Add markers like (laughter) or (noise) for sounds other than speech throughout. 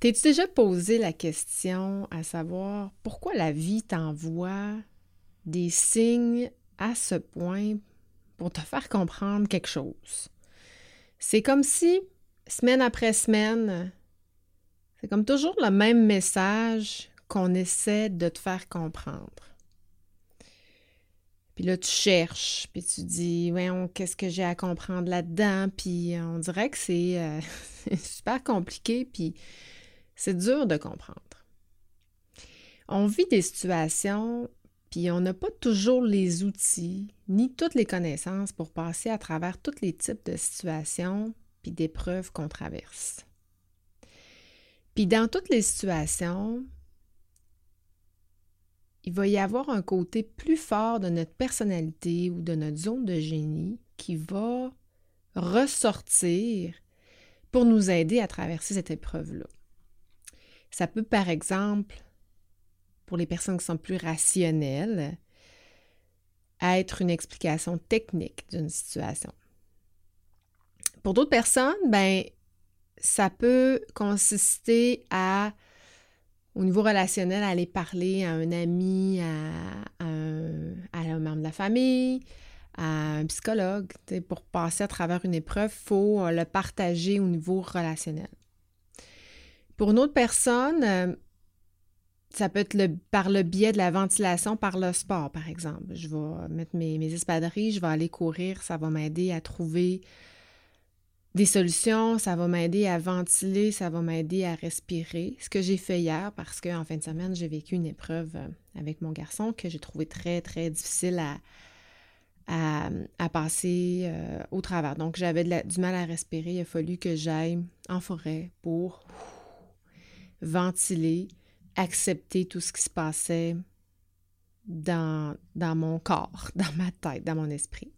T'es-tu déjà posé la question à savoir pourquoi la vie t'envoie des signes à ce point pour te faire comprendre quelque chose? C'est comme si, semaine après semaine, c'est comme toujours le même message qu'on essaie de te faire comprendre. Puis là, tu cherches, puis tu dis, voyons, qu'est-ce que j'ai à comprendre là-dedans? Puis on dirait que c'est euh, (laughs) super compliqué, puis c'est dur de comprendre. On vit des situations, puis on n'a pas toujours les outils, ni toutes les connaissances pour passer à travers tous les types de situations, puis d'épreuves qu'on traverse. Puis dans toutes les situations, il va y avoir un côté plus fort de notre personnalité ou de notre zone de génie qui va ressortir pour nous aider à traverser cette épreuve-là. Ça peut, par exemple, pour les personnes qui sont plus rationnelles, être une explication technique d'une situation. Pour d'autres personnes, ben, ça peut consister à au niveau relationnel, aller parler à un ami, à, un, membre de la famille, à un psychologue. Pour passer à travers une épreuve, il faut euh, le partager au niveau relationnel. Pour une autre personne, euh, ça peut être par le biais de la ventilation par le sport, par exemple. Je vais mettre mes, espadrilles, je vais aller courir, ça va m'aider à trouver des solutions, ça va m'aider à ventiler, ça va m'aider à respirer. Ce que j'ai fait hier, parce qu'en fin de semaine, j'ai vécu une épreuve euh, avec mon garçon que j'ai trouvé très, très difficile à, à, passer euh, au travers. Donc, j'avais du mal à respirer. Il a fallu que j'aille en forêt pour ventiler, accepter tout ce qui se passait dans, mon corps, (laughs) dans ma tête, dans mon esprit.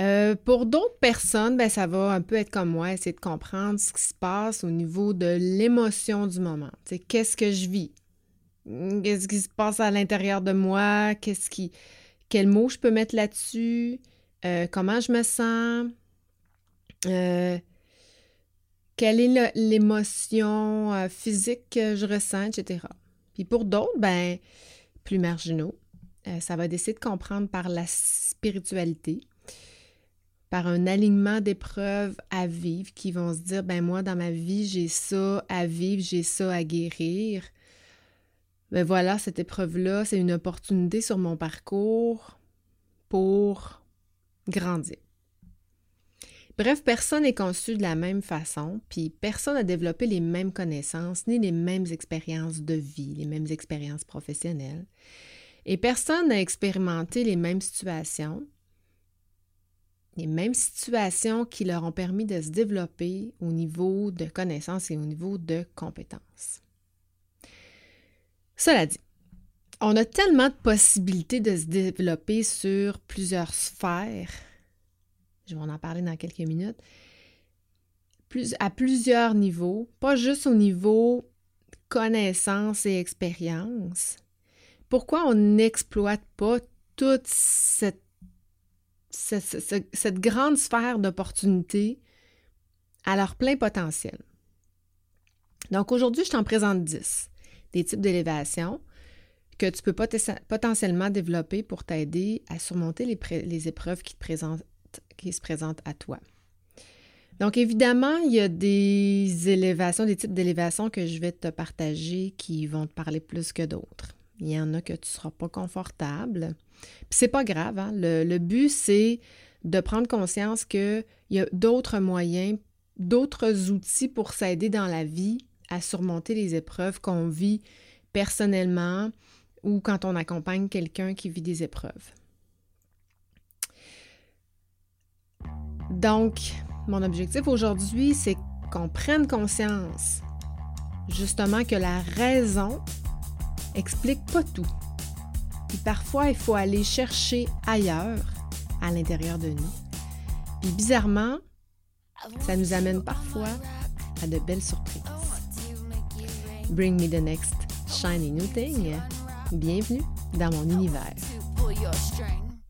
Euh, pour d'autres personnes, ben, ça va un peu être comme moi, essayer de comprendre ce qui se passe au niveau de l'émotion du moment. Qu'est-ce que je vis? Qu'est-ce qui se passe à l'intérieur de moi? Qu'est-ce qui. Quels mots je peux mettre là-dessus? Euh, comment je me sens? Euh, quelle est l'émotion physique que je ressens, etc. Puis pour d'autres, ben, plus marginaux, ça va essayer de comprendre par la spiritualité par un alignement d'épreuves à vivre qui vont se dire, ben moi, dans ma vie, j'ai ça à vivre, j'ai ça à guérir. Ben voilà, cette épreuve-là, c'est une opportunité sur mon parcours pour grandir. Bref, personne n'est conçu de la même façon, puis personne n'a développé les mêmes connaissances ni les mêmes expériences de vie, les mêmes expériences professionnelles. Et personne n'a expérimenté les mêmes situations, les mêmes situations qui leur ont permis de se développer au niveau de connaissances et au niveau de compétences. Cela dit, on a tellement de possibilités de se développer sur plusieurs sphères, je vais en parler dans quelques minutes, à plusieurs niveaux, pas juste au niveau connaissances et expérience. Pourquoi on n'exploite pas toute cette grande sphère d'opportunités à leur plein potentiel? Donc aujourd'hui, je t'en présente 10 des types d'élévation que tu peux potentiellement développer pour t'aider à surmonter les, épreuves qui, te présentent, qui se présentent à toi. Donc évidemment, il y a des élévations, des types d'élévation que je vais te partager qui vont te parler plus que d'autres. Il y en a que tu ne seras pas confortable. Puis c'est pas grave. Hein. Le, but, c'est de prendre conscience qu'il y a d'autres moyens, d'autres outils pour s'aider dans la vie à surmonter les épreuves qu'on vit personnellement ou quand on accompagne quelqu'un qui vit des épreuves. Donc, mon objectif aujourd'hui, c'est qu'on prenne conscience justement que la raison explique pas tout. Puis parfois, il faut aller chercher ailleurs, à l'intérieur de nous. Puis bizarrement, ça nous amène parfois à de belles surprises. Bring me the next shiny new thing. Bienvenue dans mon univers.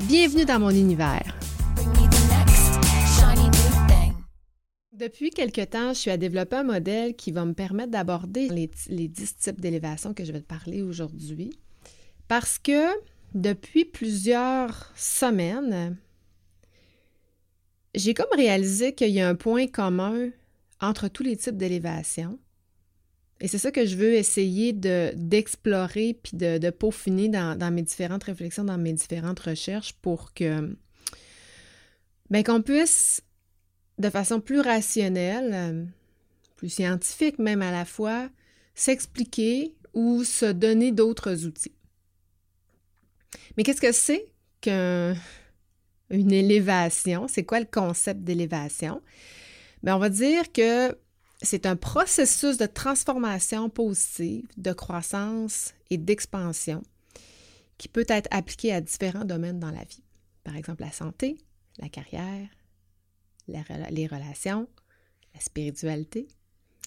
Bienvenue dans mon univers. Depuis quelque temps, je suis à développer un modèle qui va me permettre d'aborder les, les 10 types d'élévation que je vais te parler aujourd'hui. Parce que depuis plusieurs semaines, j'ai comme réalisé qu'il y a un point commun entre tous les types d'élévation. Et c'est ça que je veux essayer d'explorer puis de, peaufiner dans, mes différentes réflexions, dans mes différentes recherches pour que ben, qu'on puisse, de façon plus rationnelle, plus scientifique même à la fois, s'expliquer ou se donner d'autres outils. Mais qu'est-ce que c'est qu'une élévation? C'est quoi le concept d'élévation? on va dire que c'est un processus de transformation positive, de croissance et d'expansion qui peut être appliqué à différents domaines dans la vie. Par exemple, la santé, la carrière, les relations, la spiritualité,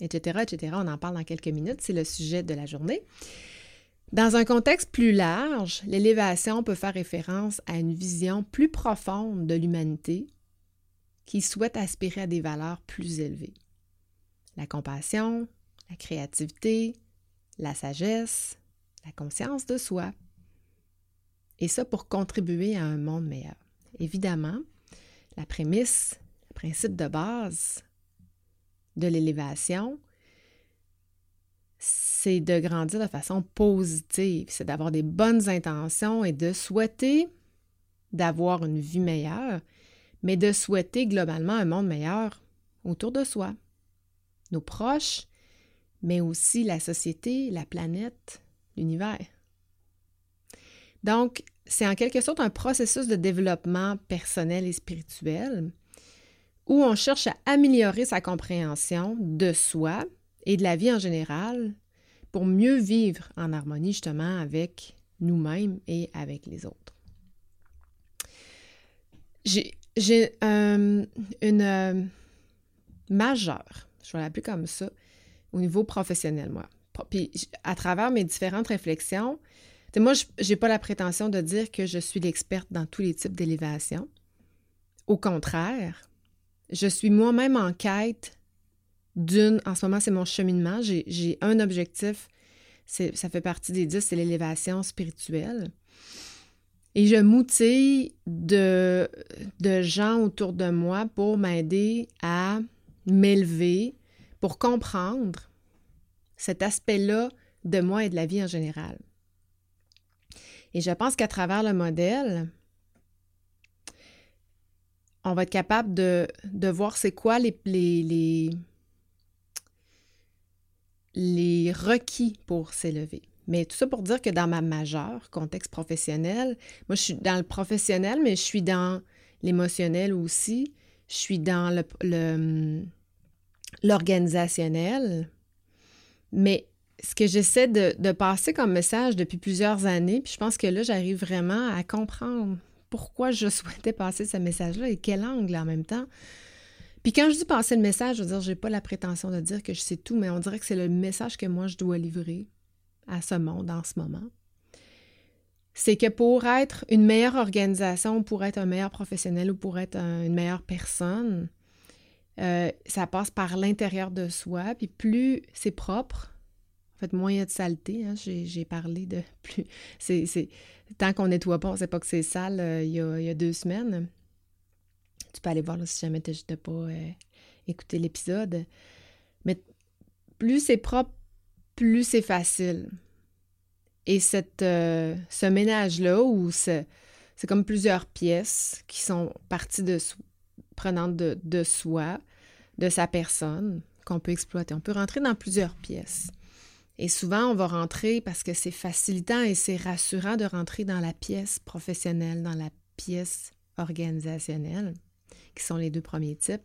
etc.. On en parle dans quelques minutes, c'est le sujet de la journée. Dans un contexte plus large, l'élévation peut faire référence à une vision plus profonde de l'humanité qui souhaitent aspirer à des valeurs plus élevées. La compassion, la créativité, la sagesse, la conscience de soi. Et ça pour contribuer à un monde meilleur. Évidemment, la prémisse, le principe de base de l'élévation, c'est de grandir de façon positive, c'est d'avoir des bonnes intentions et de souhaiter d'avoir une vie meilleure mais de souhaiter globalement un monde meilleur autour de soi, nos proches, mais aussi la société, la planète, l'univers. Donc, c'est en quelque sorte un processus de développement personnel et spirituel où on cherche à améliorer sa compréhension de soi et de la vie en général pour mieux vivre en harmonie justement avec nous-mêmes et avec les autres. J'ai euh, une euh, majeure, je vais l'appeler comme ça, au niveau professionnel, moi. Puis à travers mes différentes réflexions, moi, je n'ai pas la prétention de dire que je suis l'experte dans tous les types d'élévation. Au contraire, je suis moi-même en quête d'une, en ce moment, c'est mon cheminement. J'ai un objectif, ça fait partie des dix, c'est l'élévation spirituelle. Et je m'outille de, de gens autour de moi pour m'aider à m'élever, pour comprendre cet aspect-là de moi et de la vie en général. Et je pense qu'à travers le modèle, on va être capable de, de voir c'est quoi les, les, les, les requis pour s'élever. Mais tout ça pour dire que dans ma majeure, contexte professionnel, moi je suis dans le professionnel, mais je suis dans l'émotionnel aussi. Je suis dans le, l'organisationnel. Mais ce que j'essaie de, passer comme message depuis plusieurs années, puis je pense que là, j'arrive vraiment à comprendre pourquoi je (laughs) souhaitais passer ce message-là et quel angle en même temps. Puis quand je dis passer le message, je veux dire, je n'ai pas la prétention de dire que je sais tout, mais on dirait que c'est le message que moi, je dois livrer à ce monde en ce moment, c'est que pour être une meilleure organisation, pour être un meilleur professionnel ou pour être une meilleure personne, euh, ça passe par l'intérieur de soi. Puis plus c'est propre, en fait, moins il y a de saleté. Hein, j'ai parlé de (laughs) plus. Tant qu'on nettoie pas, on ne sait pas que c'est sale euh, il, y a, deux semaines. Tu peux aller voir si jamais tu n'as pas euh, écouté l'épisode. Mais plus c'est propre, plus c'est facile. Et cette, ce ménage-là, où c'est comme plusieurs pièces qui sont parties de prenant de, soi, de sa personne, qu'on peut exploiter. On peut rentrer dans plusieurs pièces. Et souvent, on va rentrer parce que c'est facilitant et c'est rassurant de rentrer dans la pièce professionnelle, dans la pièce organisationnel, qui sont les deux premiers types.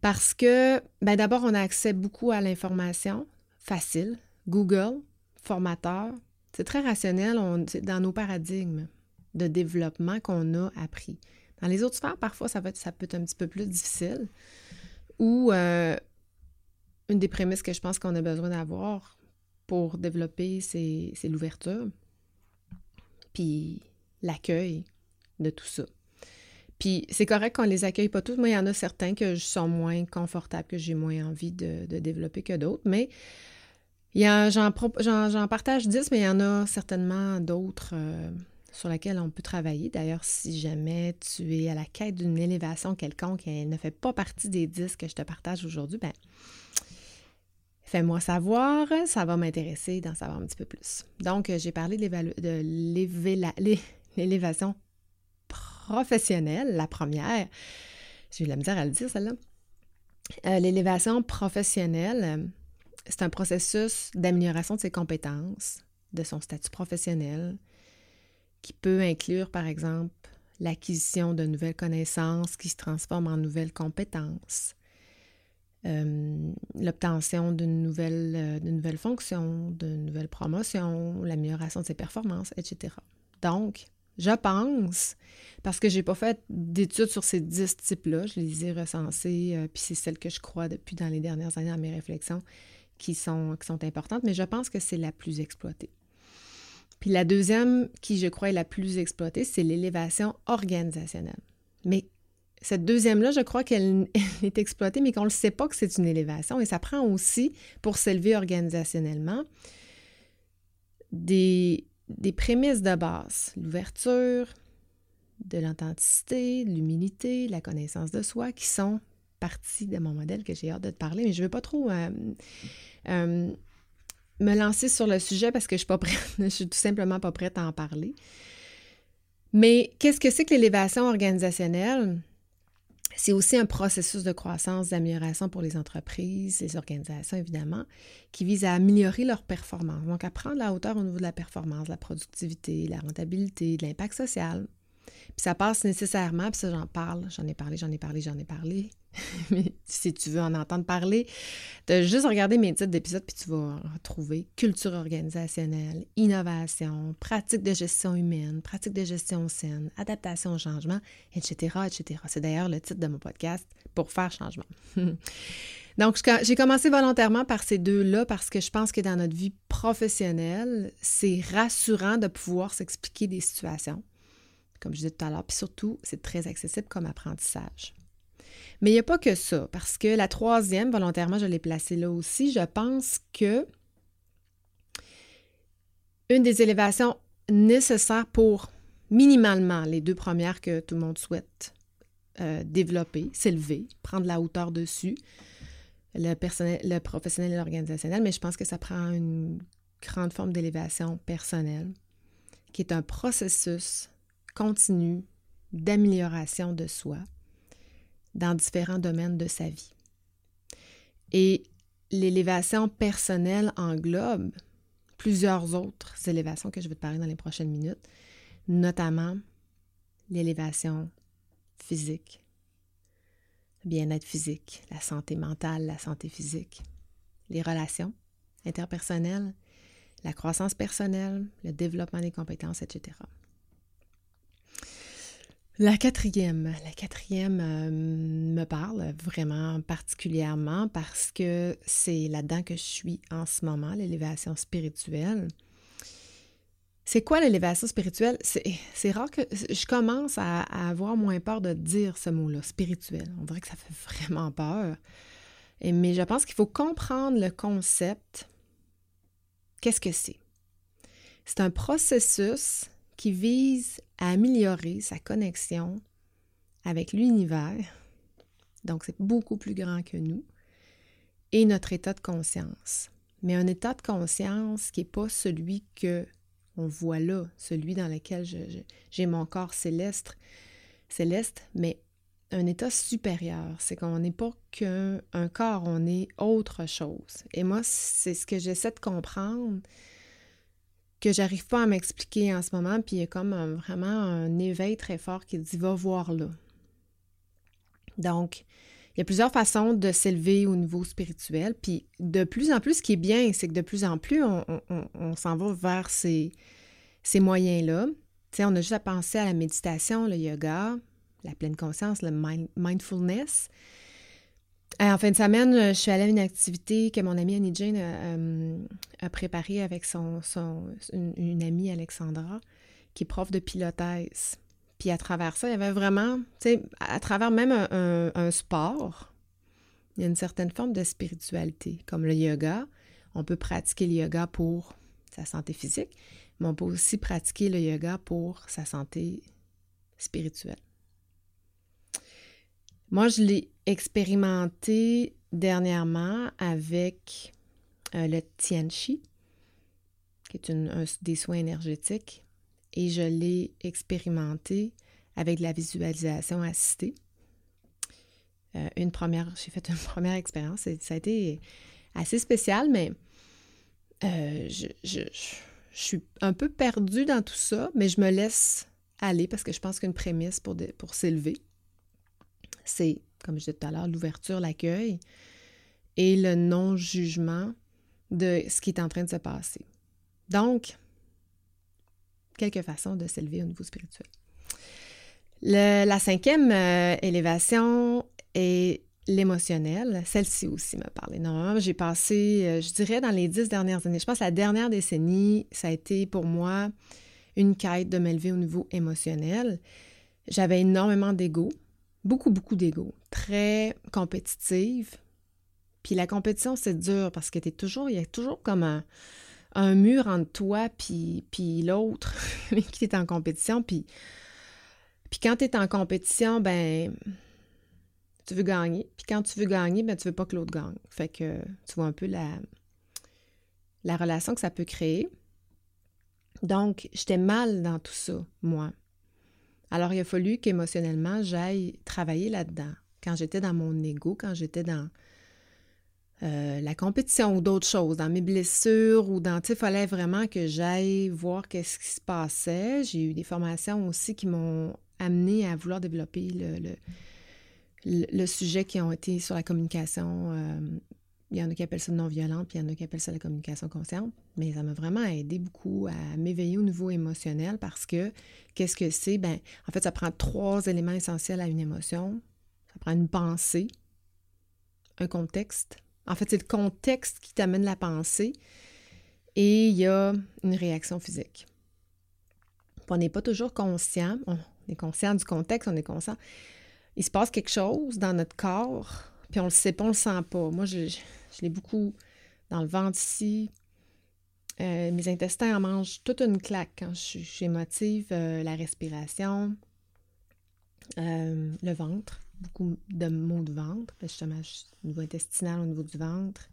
Parce que, ben d'abord, on a accès beaucoup à l'information facile. Google, formateur, c'est très rationnel dans nos paradigmes de développement qu'on a appris. Dans les autres sphères, parfois, ça, peut être un petit peu plus difficile. Ou euh, une des prémices que je pense qu'on a besoin d'avoir pour développer, c'est l'ouverture, puis l'accueil de tout ça. Puis c'est correct qu'on les accueille pas tous. Moi, il y en a certains que je sens moins confortable, que j'ai moins envie de, développer que d'autres. Mais j'en partage 10, mais il y en a certainement d'autres euh, sur lesquels on peut travailler. D'ailleurs, si jamais tu es à la quête d'une élévation quelconque et elle ne fait pas partie des 10 que je te partage aujourd'hui, ben fais-moi savoir, ça va m'intéresser d'en savoir un petit peu plus. Donc, euh, j'ai parlé de (laughs) l'élévation professionnelle, la première. J'ai eu la misère à le dire, celle-là. Euh, l'élévation professionnelle, c'est un processus d'amélioration de ses compétences, de son statut professionnel, qui peut inclure, par exemple, l'acquisition de nouvelles connaissances qui se transforment en nouvelles compétences, euh, l'obtention d'une nouvelle, euh, de nouvelles fonctions, de nouvelles promotions, l'amélioration de ses performances, etc. Donc, je pense, parce que je n'ai pas fait d'études sur ces dix types-là, je les ai recensés, euh, puis c'est celles que je crois depuis dans les dernières années dans mes réflexions qui sont importantes, mais je pense que c'est la plus exploitée. Puis la deuxième, qui je crois est la plus exploitée, c'est l'élévation organisationnelle. Mais cette deuxième-là, je crois qu'elle (laughs) est exploitée, mais qu'on ne le sait pas que c'est une élévation. Et ça prend aussi, pour s'élever organisationnellement, des, des prémices de base. L'ouverture, de l'authenticité, l'humilité, la connaissance de soi, qui sont partie de mon modèle que j'ai hâte de te parler. Mais je ne veux pas trop... Euh, euh, me lancer sur le sujet parce que je suis pas prête, (laughs) je suis tout simplement pas prête à en parler. Mais qu'est-ce que c'est que l'élévation organisationnelle? C'est aussi un processus de croissance, d'amélioration pour les entreprises, les organisations évidemment, qui vise à améliorer leur performance. Donc, à prendre la hauteur au niveau de la performance, de la productivité, de la rentabilité, de l'impact social. Puis ça passe nécessairement, puis ça j'en parle, j'en ai parlé, j'en ai parlé, j'en ai parlé, (laughs) si tu veux en entendre parler, de juste regarder mes titres d'épisodes, puis tu vas retrouver culture organisationnelle, innovation, pratique de gestion humaine, pratique de gestion saine, adaptation au changement, etc., etc. C'est d'ailleurs le titre de mon podcast, Pour faire changement. (laughs) Donc, j'ai commencé volontairement par ces deux-là parce que je pense que dans notre vie professionnelle, c'est rassurant de pouvoir s'expliquer des situations, comme je disais tout à l'heure, puis surtout, c'est très accessible comme apprentissage. Mais il n'y a pas que ça, parce que la troisième, volontairement, je l'ai placée là aussi. Je pense que une des élévations nécessaires pour minimalement les deux premières que tout le monde souhaite euh, développer, s'élever, prendre la hauteur dessus, le, personnel, le professionnel et l'organisationnel, mais je pense que ça prend une grande forme d'élévation personnelle, qui est un processus continu d'amélioration de soi, dans différents domaines de sa vie. Et l'élévation personnelle englobe plusieurs autres élévations que je vais te parler dans les prochaines minutes, notamment l'élévation physique, le bien-être physique, la santé mentale, la santé physique, les relations interpersonnelles, la croissance personnelle, le développement des compétences, etc. La quatrième, la quatrième euh, me parle vraiment particulièrement parce que c'est là-dedans que je suis en ce moment, l'élévation spirituelle. C'est quoi l'élévation spirituelle? C'est rare que je commence à, avoir moins peur de dire ce mot-là, spirituel. On dirait que ça fait vraiment peur. Mais je pense qu'il faut comprendre le concept. Qu'est-ce que c'est? C'est un processus qui vise à améliorer sa connexion avec l'univers, donc c'est beaucoup plus grand que nous, et notre état de conscience. Mais un état de conscience qui n'est pas celui que on voit là, celui dans lequel j'ai mon corps céleste, céleste, mais un état supérieur. C'est qu'on n'est pas qu'un corps, on est autre chose. Et moi, c'est ce que j'essaie de comprendre que j'arrive pas à m'expliquer en ce moment, puis il y a comme vraiment un éveil très fort qui dit va voir là. Donc, il y a plusieurs façons de s'élever au niveau spirituel, puis de plus en plus, ce qui est bien, c'est que de plus en plus, on, s'en va vers ces, moyens-là. On a juste à penser à la méditation, le yoga, la pleine conscience, le mindfulness. Euh, en fin de semaine, je suis allée à une activité que mon amie Annie Jane euh, a, préparée avec son, une, amie Alexandra, qui est prof de pilotage. Puis à travers ça, il y avait vraiment, tu sais, à travers même un, sport, il y a une certaine forme de spiritualité, comme le yoga. On peut pratiquer le yoga pour sa santé physique, mais on peut aussi pratiquer le yoga pour sa santé spirituelle. Moi, je l'ai expérimenté dernièrement avec euh, le Tianchi, qui est un, des soins énergétiques, et je l'ai expérimenté avec la visualisation assistée. Euh, une première, j'ai fait une (laughs) première expérience, et ça a été assez spécial, mais euh, je, suis un peu perdue dans tout ça, mais je me laisse aller parce que je pense qu'une prémisse pour, pour s'élever, c'est, comme je disais tout à l'heure, l'ouverture, l'accueil et le non-jugement de ce qui est en train de se passer. Donc, quelques façons de s'élever au niveau spirituel. la cinquième euh, élévation est l'émotionnel. Celle-ci aussi me parle énormément. J'ai passé, euh, je dirais, dans les dix dernières années, je pense la dernière décennie, ça a été pour moi une quête de m'élever au niveau émotionnel. J'avais énormément d'ego beaucoup, beaucoup d'ego, très compétitive. Puis la compétition, c'est dur parce que es toujours, il y a toujours comme un, mur entre toi puis, puis l'autre (laughs) qui est en compétition. Puis, puis quand tu es en compétition, ben tu veux gagner. Puis quand tu veux gagner, ben tu veux pas que l'autre gagne. Fait que tu vois un peu la, la relation que ça peut créer. Donc, j'étais mal dans tout ça, moi. Alors, il a fallu qu'émotionnellement, j'aille travailler là-dedans. Quand j'étais dans mon ego, quand j'étais dans euh, la compétition ou d'autres choses, dans mes blessures ou dans, il fallait vraiment que j'aille voir qu'est-ce qui se passait. J'ai eu des formations aussi qui m'ont amené à vouloir développer le, le, sujet qui ont été sur la communication euh, il y en a qui appellent ça non-violente, puis il y en a qui appellent ça la communication consciente. Mais ça m'a vraiment aidé beaucoup à m'éveiller au niveau émotionnel parce que qu'est-ce que c'est? Ben, en fait, ça prend trois éléments essentiels à une émotion. Ça prend une pensée, un contexte. En fait, c'est le contexte qui t'amène la pensée et il y a une réaction physique. on n'est pas toujours conscient. On est conscient du contexte, on est conscient. Il se passe quelque chose dans notre corps, puis on le sait pas, on le sent pas. Moi, je, je l'ai beaucoup dans le ventre ici. Euh, mes intestins en mangent toute une claque quand je suis émotive. Euh, la respiration, euh, le ventre, beaucoup de maux de ventre, justement, au niveau intestinal, au niveau du ventre.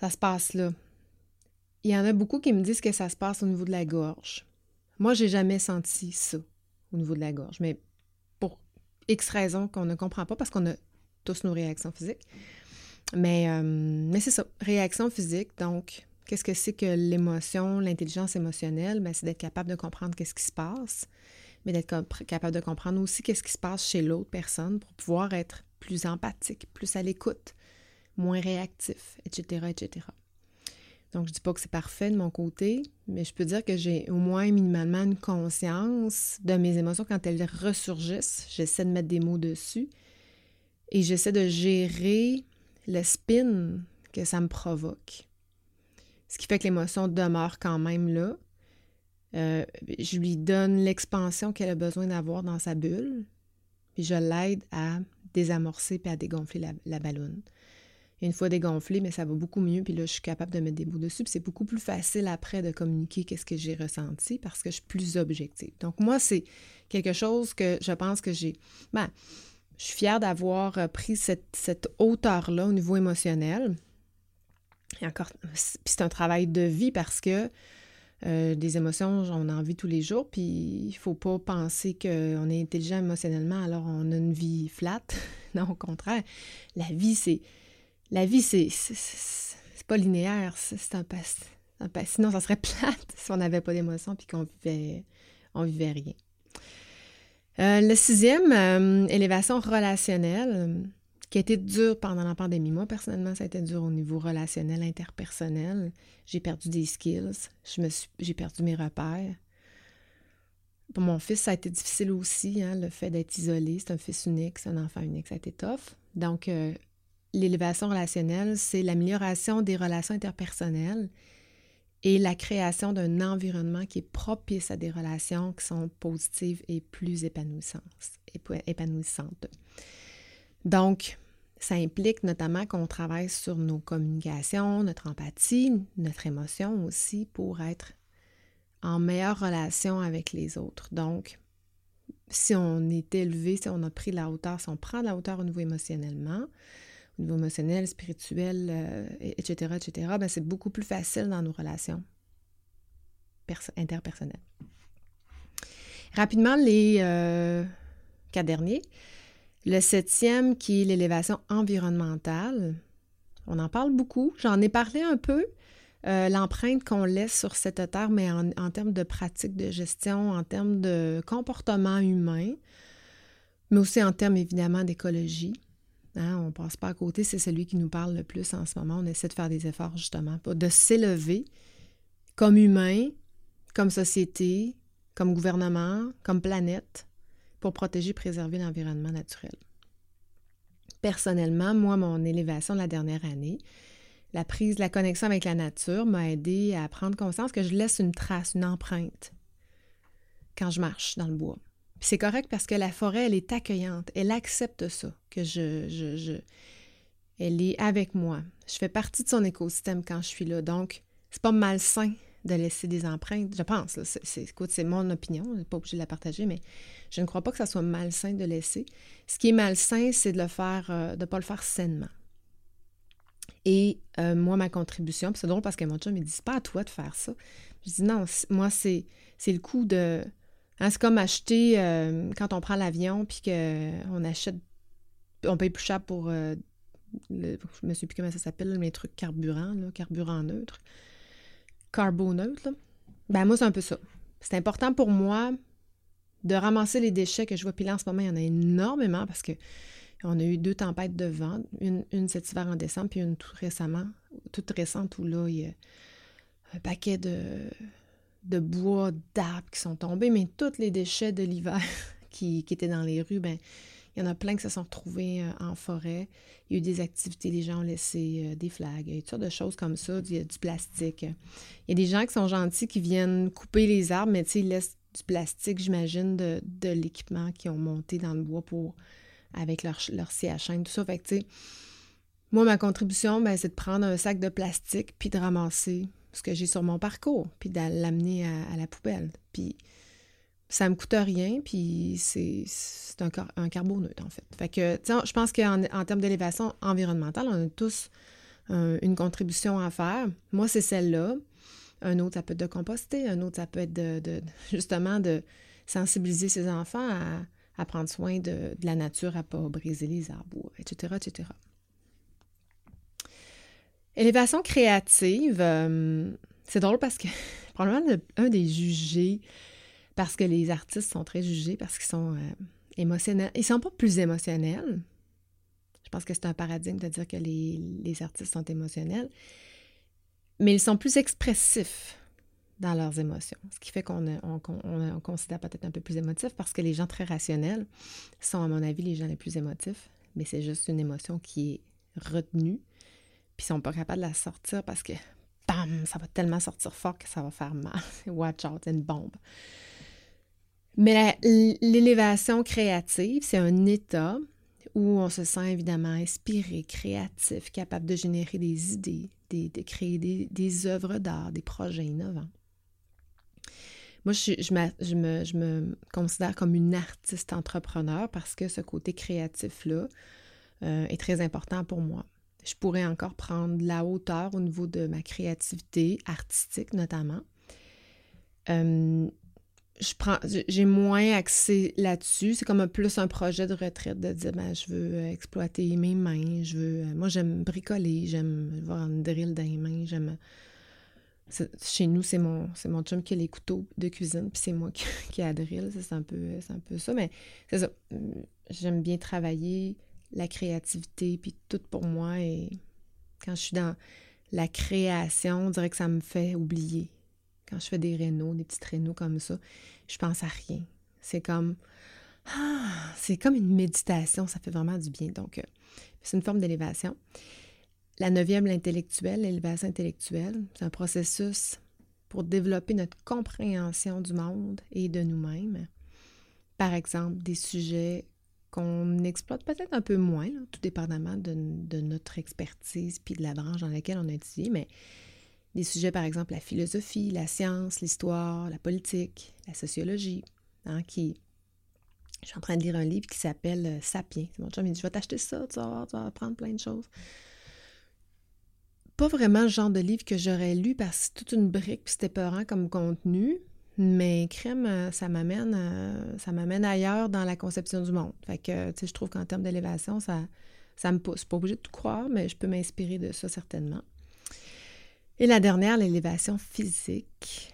Ça se passe là. Il y en a beaucoup qui me disent que ça se passe au niveau de la gorge. Moi, j'ai jamais senti ça au niveau de la gorge, mais pour X raisons qu'on ne comprend pas parce qu'on a tous nos réactions physiques. Mais, euh, mais c'est ça, réaction physique. Donc, qu'est-ce que c'est que l'émotion, l'intelligence émotionnelle? Ben, c'est d'être capable de comprendre qu'est-ce qui se passe, mais d'être capable de comprendre aussi qu'est-ce qui se passe chez l'autre personne pour pouvoir être plus empathique, plus à l'écoute, moins réactif, etc., etc. Donc, je ne dis pas que c'est parfait de mon côté, mais je peux dire que j'ai au moins minimalement une conscience de mes émotions quand elles ressurgissent. J'essaie de mettre des mots dessus et j'essaie de gérer le spin que ça me provoque. Ce qui fait que l'émotion demeure quand même là. Euh, je lui donne l'expansion qu'elle a besoin d'avoir dans sa bulle, puis je l'aide à désamorcer puis à dégonfler la, la ballonne. Une fois dégonflée, mais ça va beaucoup mieux, puis là, je suis capable de mettre des bouts dessus, puis c'est beaucoup plus facile après de communiquer qu'est-ce que j'ai ressenti parce que je suis plus objective. Donc, moi, c'est quelque chose que je pense que j'ai. Ben, je suis fière d'avoir euh, pris cette, hauteur-là au niveau émotionnel. Et encore, c'est un travail de vie parce que euh, des émotions, on en vit tous les jours, puis il ne faut pas penser qu'on est intelligent émotionnellement, alors on a une vie flat. (laughs) non, au contraire, la vie, c'est. La vie, c'est. C'est pas linéaire, c'est un, Ben, sinon, ça serait (laughs) plate si on n'avait pas d'émotion puis qu'on vivait, on vivait rien. Euh, le sixième, euh, élévation relationnelle, qui a été dure pendant la pandémie. Moi, personnellement, ça a été dur au niveau relationnel, interpersonnel. J'ai perdu des skills, j'ai perdu mes repères. Pour mon fils, ça a été difficile aussi, hein, le fait d'être isolé. C'est un fils unique, c'est un enfant unique, ça a été tough. Donc, euh, l'élévation relationnelle, c'est l'amélioration des relations interpersonnelles et la création d'un environnement qui est propice à des relations qui sont positives et plus épanouissantes. Donc, ça implique notamment qu'on travaille sur nos communications, notre empathie, notre émotion aussi pour être en meilleure relation avec les autres. Donc, si on est élevé, si on a pris la hauteur, si on prend la hauteur au niveau émotionnellement, au niveau émotionnel, spirituel, etc., euh, etc., ben c'est beaucoup plus facile dans nos relations interpersonnelles. Rapidement, les euh, quatre derniers. Le septième, qui est l'élévation environnementale. On en parle beaucoup. J'en ai parlé un peu. Euh, l'empreinte qu'on laisse sur cette terre, mais en, en, termes de pratique de gestion, en termes de comportement humain, mais aussi en termes évidemment d'écologie. Hein, on ne passe pas à côté, c'est celui qui nous parle le plus en ce moment. On essaie de faire des efforts justement, de s'élever comme humain, comme société, comme gouvernement, comme planète, pour protéger et préserver l'environnement naturel. Personnellement, moi, mon élévation de la dernière année, la prise, la connexion avec la nature m'a aidé à prendre conscience que je laisse une trace, une empreinte quand je marche dans le bois. C'est correct parce que la forêt, elle est accueillante, elle accepte ça, que je, je, elle est avec moi. Je fais partie de son écosystème quand je suis là. Donc, c'est pas malsain de laisser des empreintes. Je pense, c'est, écoute, c'est mon opinion, je pas obligé de la partager, mais je ne crois pas que ça soit malsain de laisser. Ce qui est malsain, c'est de le faire, euh, de ne pas le faire sainement. Et euh, moi, ma contribution, c'est drôle parce que mon chum me dit c'est pas à toi de faire ça. Je dis non, moi, c'est, le coup de. Hein, c'est comme acheter euh, quand on prend l'avion puis qu'on achète. On paye plus cher pour. le, je me sais plus comment ça s'appelle, mes trucs carburant, là, carburant neutre. Carboneutre, là. Ben, moi, c'est un peu ça. C'est important pour moi de ramasser les déchets que je vois. Puis là, en ce moment, il y en a énormément parce que on a eu deux tempêtes de vent, une, cet hiver en décembre, puis une tout récemment, toute récente où là, il y a un paquet de, de bois, d'arbres qui sont tombés, mais tous les déchets de l'hiver (laughs) qui, étaient dans les rues, ben il y en a plein qui se sont retrouvés euh, en forêt. Il y a eu des activités, les gens ont laissé euh, des flags, il y a toutes sortes de choses comme ça, du plastique. Il y a des gens qui sont gentils qui viennent couper les arbres, mais ils laissent du plastique, j'imagine, de, l'équipement qu'ils ont monté dans le bois pour avec leur, leur CHN, tout ça. Moi, ma contribution, ben, c'est de prendre un sac de plastique puis de ramasser ce que j'ai sur mon parcours, puis de l'amener à, la poubelle. Puis ça me coûte rien, puis c'est un, un carboneutre, en fait. Fait que, sais, je pense qu'en en termes d'élévation environnementale, on a tous une contribution à faire. Moi, c'est celle-là. Un autre, ça peut être de composter. Un autre, ça peut être de (laughs) justement, de sensibiliser ses enfants à, prendre soin de, la nature, à ne pas briser les arbres, etc., etc. Élévation créative, euh, c'est drôle parce que (laughs) probablement un des jugés, parce que les artistes sont très jugés, parce qu'ils sont euh, émotionnels. Ils sont pas plus émotionnels. Je pense que c'est un paradigme de dire que les, les artistes sont émotionnels. Mais ils sont plus expressifs dans leurs émotions. Ce qui fait qu'on on, considère peut-être un peu plus émotif parce que les gens très rationnels sont, à mon avis, les gens les plus émotifs, mais c'est juste une émotion qui est retenue, puis ils sont pas capables de la sortir parce que, bam, ça va tellement sortir fort que ça va faire mal. (laughs) Watch out, c'est une bombe. Mais l'élévation créative, c'est un état où on se sent évidemment inspiré, créatif, capable de générer des idées, de créer des, des œuvres d'art, des projets innovants. Moi, je, me, considère comme une artiste entrepreneur parce que ce côté créatif-là euh, est très important pour moi. Je pourrais encore prendre la hauteur au niveau de ma créativité artistique notamment. Euh, j'ai moins accès là-dessus. C'est comme plus un projet de retraite de dire ben, je veux exploiter mes mains, je veux. moi j'aime bricoler, j'aime avoir une drill dans les mains, j'aime chez nous, c'est mon, c'est mon chum qui a les couteaux de cuisine, puis c'est moi qui, (laughs) qui a drill. C'est un, peu, un peu ça, mais c'est ça. J'aime bien travailler la créativité, puis tout pour moi. Et quand je suis dans la création, on dirait que ça me fait oublier. Quand je fais des rénaux, des petits rénaux comme ça, je pense à rien. C'est comme. Ah, c'est comme une méditation, ça fait vraiment du bien. Donc, euh, c'est une forme d'élévation. La neuvième, l'intellectuel, l'élévation intellectuelle, c'est un processus pour développer notre compréhension du monde et de nous-mêmes. Par exemple, des sujets qu'on exploite peut-être un peu moins, tout dépendamment de, notre expertise puis de la branche dans laquelle on a étudié, mais des sujets, par exemple, la philosophie, la science, l'histoire, la politique, la sociologie, hein, qui... Je suis en train de lire un livre qui s'appelle euh, Sapiens. Mon chum, dit, je vais t'acheter ça, tu vas, tu vas apprendre plein de choses pas vraiment le genre de livre que j'aurais lu parce que c'est toute une brique puis c'était peurant comme contenu. Mais crème, euh, ça m'amène euh, ça m'amène ailleurs dans la conception du monde. Fait que, je trouve qu'en termes d'élévation, ça, ça me pousse. Pas obligé de tout croire, mais je peux m'inspirer de ça certainement. Et la dernière, l'élévation physique.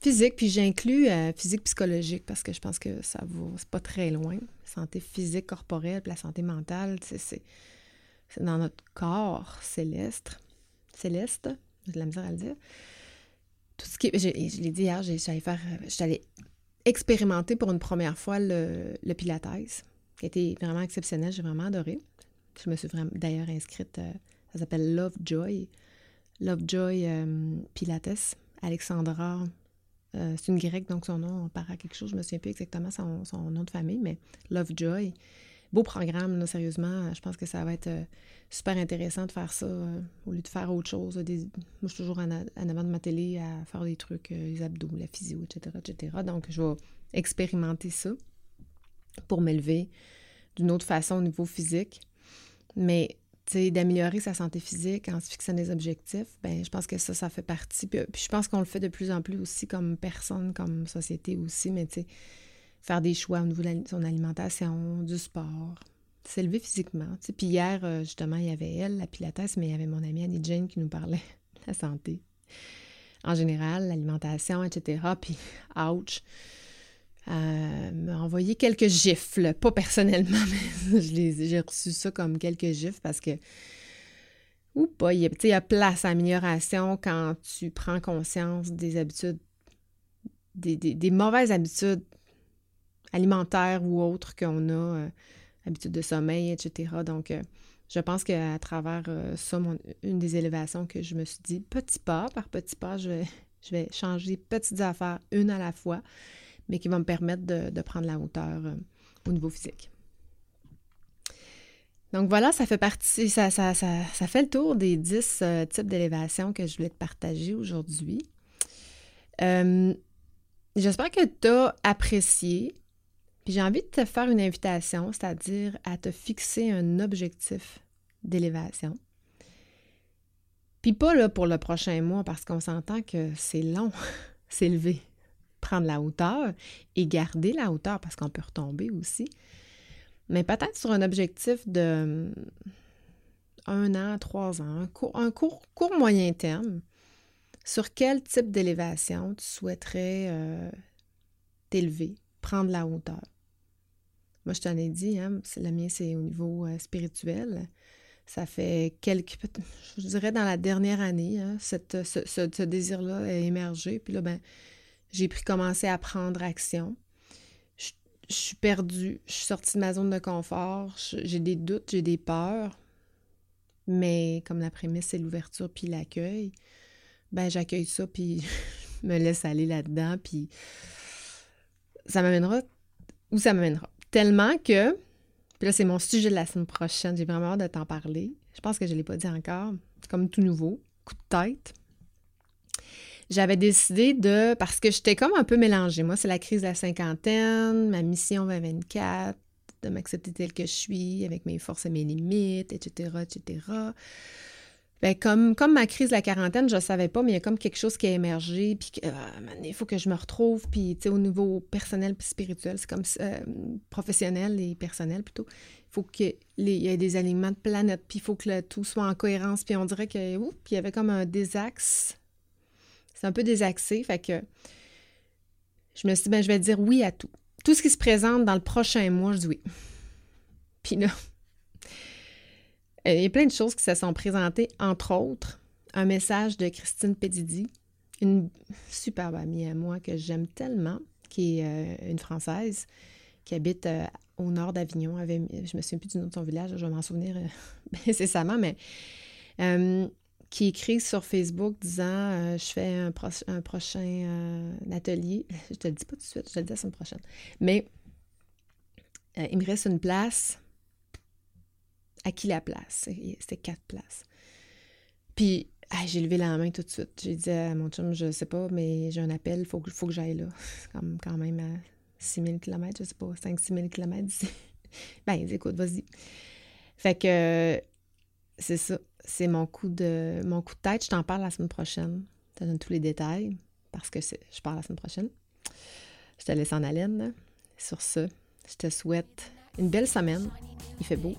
Physique, puis j'inclus euh, physique psychologique parce que je pense que ça va, c'est pas très loin. Santé physique, corporelle, puis la santé mentale, c'est dans notre corps céleste céleste, j'ai de la misère à le dire. Tout ce je, l'ai dit hier, j'allais faire, j'allais expérimenter pour une première fois le, Pilates, qui a été vraiment exceptionnel, j'ai vraiment adoré. Je me suis vraiment d'ailleurs inscrite, euh, ça s'appelle Love Joy. Love Joy euh, Pilates. Alexandra, euh, c'est une grecque, donc son nom, on part à quelque chose, je me souviens plus exactement son, son nom de famille, mais Love Joy beau programme, là, sérieusement. Je pense que ça va être euh, super intéressant de faire ça euh, au lieu de faire autre chose. moi, je suis toujours en, avant de ma télé à faire des trucs, euh, les abdos, la physio, etc., etc. Donc, je vais expérimenter ça pour m'élever d'une autre façon au niveau physique. Mais, tu sais, d'améliorer sa santé physique en se fixant des objectifs, ben je pense que ça, ça fait partie. Puis je pense qu'on le fait de plus en plus aussi comme personne, comme société aussi, mais tu sais, faire des choix au niveau de son alimentation, du sport, s'élever physiquement. Puis hier, euh, justement, il y avait elle, la pilates, mais il y avait mon amie Annie Jane qui nous parlait de la santé. En général, l'alimentation, etc. Puis, ouch! Euh, m'a envoyé quelques gifles, pas personnellement, (laughs) mais j'ai reçu ça comme quelques gifles parce que, ou pas, il y, a, place à amélioration quand tu prends conscience des habitudes, des mauvaises habitudes alimentaire ou autre qu'on a, euh, habitude de sommeil, etc. Donc, euh, je pense qu'à travers euh, ça, une des élévations que je me suis dit, petit pas par petit pas, je vais, changer petites affaires une à la fois, mais qui vont me permettre de, prendre la hauteur au niveau physique. Donc voilà, ça fait partie, ça, ça, fait le tour des 10 types d'élévation que je voulais te partager aujourd'hui. J'espère que tu as apprécié j'ai envie de te faire une invitation, c'est-à-dire à te fixer un objectif d'élévation. Puis pas là pour le prochain mois, parce qu'on s'entend que c'est long, (laughs) s'élever, prendre la hauteur et garder la hauteur, parce qu'on peut retomber aussi. Mais peut-être sur un objectif de un an, trois ans, un court, court, moyen terme, sur quel type d'élévation tu souhaiterais euh, t'élever, prendre la hauteur? Moi, je t'en ai dit, hein, le mien, c'est au niveau euh, spirituel. Ça fait quelques, je dirais dans la dernière année, hein, cette, ce, ce, désir-là a émergé. Puis là, ben, j'ai pris commencé à prendre action. Je, suis perdue, je suis sortie de ma zone de confort, j'ai des doutes, j'ai des peurs. Mais comme la prémisse, c'est l'ouverture puis l'accueil, ben j'accueille ça puis (laughs) je me laisse aller là-dedans puis ça m'amènera où ça m'amènera. Tellement que, puis là, c'est mon sujet de la semaine prochaine, j'ai vraiment hâte de t'en parler. Je pense que je ne l'ai pas dit encore. Comme tout nouveau, coup de tête. J'avais décidé de, parce que j'étais comme un peu mélangée. Moi, c'est la crise de la cinquantaine, ma mission 2024, de m'accepter telle que je suis, avec mes forces et mes limites, etc., etc. Ben, comme, ma crise de la quarantaine, je ne savais pas, mais il y a comme quelque chose qui a émergé, puis euh, il faut que je me retrouve, puis au niveau personnel et spirituel, c'est comme euh, professionnel et personnel plutôt. Il faut qu'il y ait des alignements de planètes, puis il faut que tout soit en cohérence, puis on dirait que, puis il y avait comme un désaxe C'est un peu désaxé, fait que je me suis dit, ben, je vais dire oui à tout. Tout ce qui se présente dans le prochain mois, je dis oui. Puis là, il y a plein de choses qui se sont présentées, entre autres, un message de Christine Pedidi, une superbe amie à moi que j'aime tellement, qui est euh, une Française, qui habite euh, au nord d'Avignon. Je me souviens plus du nom de son village, je vais m'en souvenir euh, (laughs) incessamment, mais qui écrit sur Facebook disant Je fais un, prochain atelier. (laughs) Je te le dis pas tout de suite, je te le dis la semaine prochaine. Mais il me reste une place. À qui la place? C'était quatre places. Puis j'ai levé la main tout de suite. J'ai dit à mon chum, je sais pas, mais j'ai un appel, il faut, faut que j'aille là. (laughs) C'est comme quand même à 6000 km, je sais pas, 5-6 000 km d'ici. (laughs) ben, écoute, vas-y. Fait que c'est ça. C'est mon coup de mon coup de tête. Je t'en parle la semaine prochaine. Je te donne tous les détails parce que je parle la semaine prochaine. Je te laisse en haleine. Sur ce, je te souhaite une belle semaine. Il fait beau,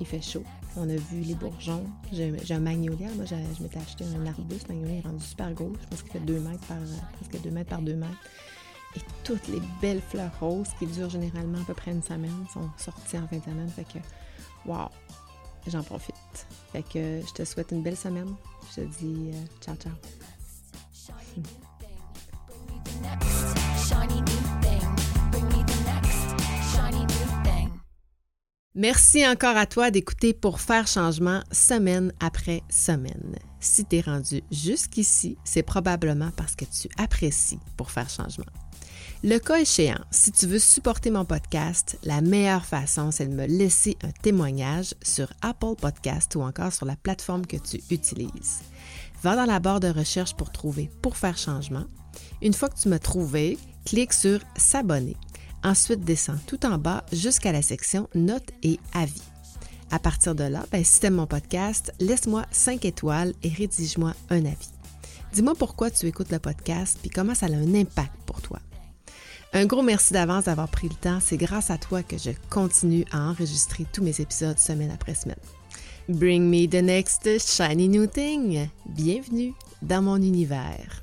il fait chaud. On a vu les bourgeons. J'ai un magnolia. Moi, je m'étais acheté un arbuste. magnolia est rendu super gros. Je pense qu'il fait 2 mètres par, presque 2 mètres par 2 mètres. Et toutes les belles fleurs roses qui durent généralement à peu près une semaine sont sorties en fin de semaine. Fait que, wow, j'en profite. Fait que je te souhaite une belle semaine. Je te dis euh, ciao, ciao. Merci encore à toi d'écouter pour faire changement semaine après semaine. Si tu es rendu jusqu'ici, c'est probablement parce que tu apprécies pour faire changement. Le cas échéant, si tu veux supporter mon podcast, la meilleure façon, c'est de me laisser un témoignage sur Apple Podcast ou encore sur la plateforme que tu utilises. Va dans la barre de recherche pour trouver Pour faire changement. Une fois que tu m'as trouvé, clique sur S'abonner Ensuite, descends tout en bas jusqu'à la section Notes et avis. À partir de là, ben, si tu mon podcast, laisse-moi 5 étoiles et rédige-moi un avis. Dis-moi pourquoi tu écoutes le podcast puis comment ça a un impact pour toi. Un gros merci d'avance d'avoir pris le temps. C'est grâce à toi que je continue à enregistrer tous mes épisodes semaine après semaine. Bring me the next shiny new thing. Bienvenue dans mon univers.